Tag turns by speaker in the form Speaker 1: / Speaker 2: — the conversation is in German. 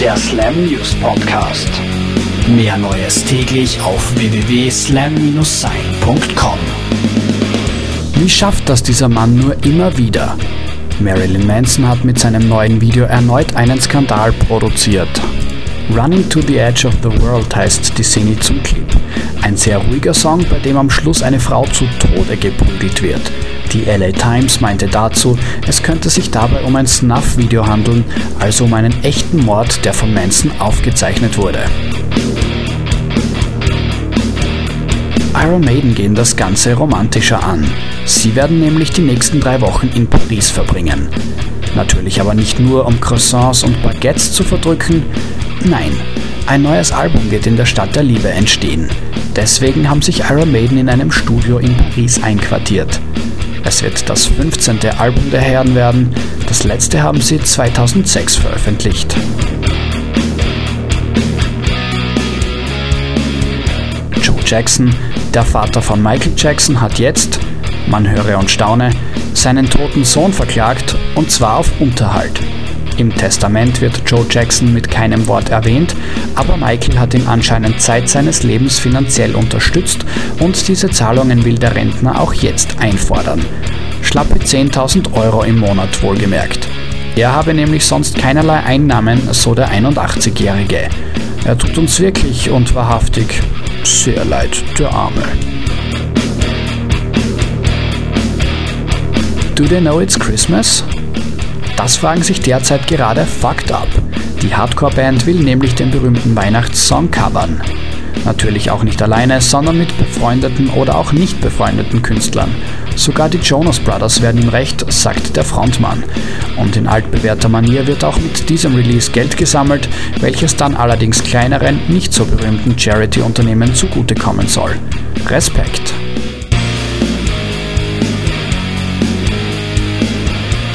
Speaker 1: Der Slam News Podcast. Mehr Neues täglich auf www.slam-sein.com.
Speaker 2: Wie schafft das dieser Mann nur immer wieder? Marilyn Manson hat mit seinem neuen Video erneut einen Skandal produziert. Running to the Edge of the World heißt die Single zum Clip. Ein sehr ruhiger Song, bei dem am Schluss eine Frau zu Tode geprügelt wird. Die LA Times meinte dazu, es könnte sich dabei um ein Snuff-Video handeln, also um einen echten Mord, der von Manson aufgezeichnet wurde. Iron Maiden gehen das Ganze romantischer an. Sie werden nämlich die nächsten drei Wochen in Paris verbringen. Natürlich aber nicht nur, um Croissants und Baguettes zu verdrücken. Nein, ein neues Album wird in der Stadt der Liebe entstehen. Deswegen haben sich Iron Maiden in einem Studio in Paris einquartiert. Es wird das 15. Album der Herren werden, das letzte haben sie 2006 veröffentlicht. Joe Jackson, der Vater von Michael Jackson, hat jetzt, man höre und staune, seinen toten Sohn verklagt und zwar auf Unterhalt. Im Testament wird Joe Jackson mit keinem Wort erwähnt, aber Michael hat ihn anscheinend Zeit seines Lebens finanziell unterstützt und diese Zahlungen will der Rentner auch jetzt einfordern. Schlappe 10.000 Euro im Monat wohlgemerkt. Er habe nämlich sonst keinerlei Einnahmen, so der 81-Jährige. Er tut uns wirklich und wahrhaftig sehr leid, der Arme. Do they know it's Christmas? Das fragen sich derzeit gerade Fucked Up. Die Hardcore-Band will nämlich den berühmten Weihnachtssong covern. Natürlich auch nicht alleine, sondern mit befreundeten oder auch nicht befreundeten Künstlern. Sogar die Jonas Brothers werden ihm recht, sagt der Frontmann. Und in altbewährter Manier wird auch mit diesem Release Geld gesammelt, welches dann allerdings kleineren, nicht so berühmten Charity-Unternehmen zugutekommen soll. Respekt!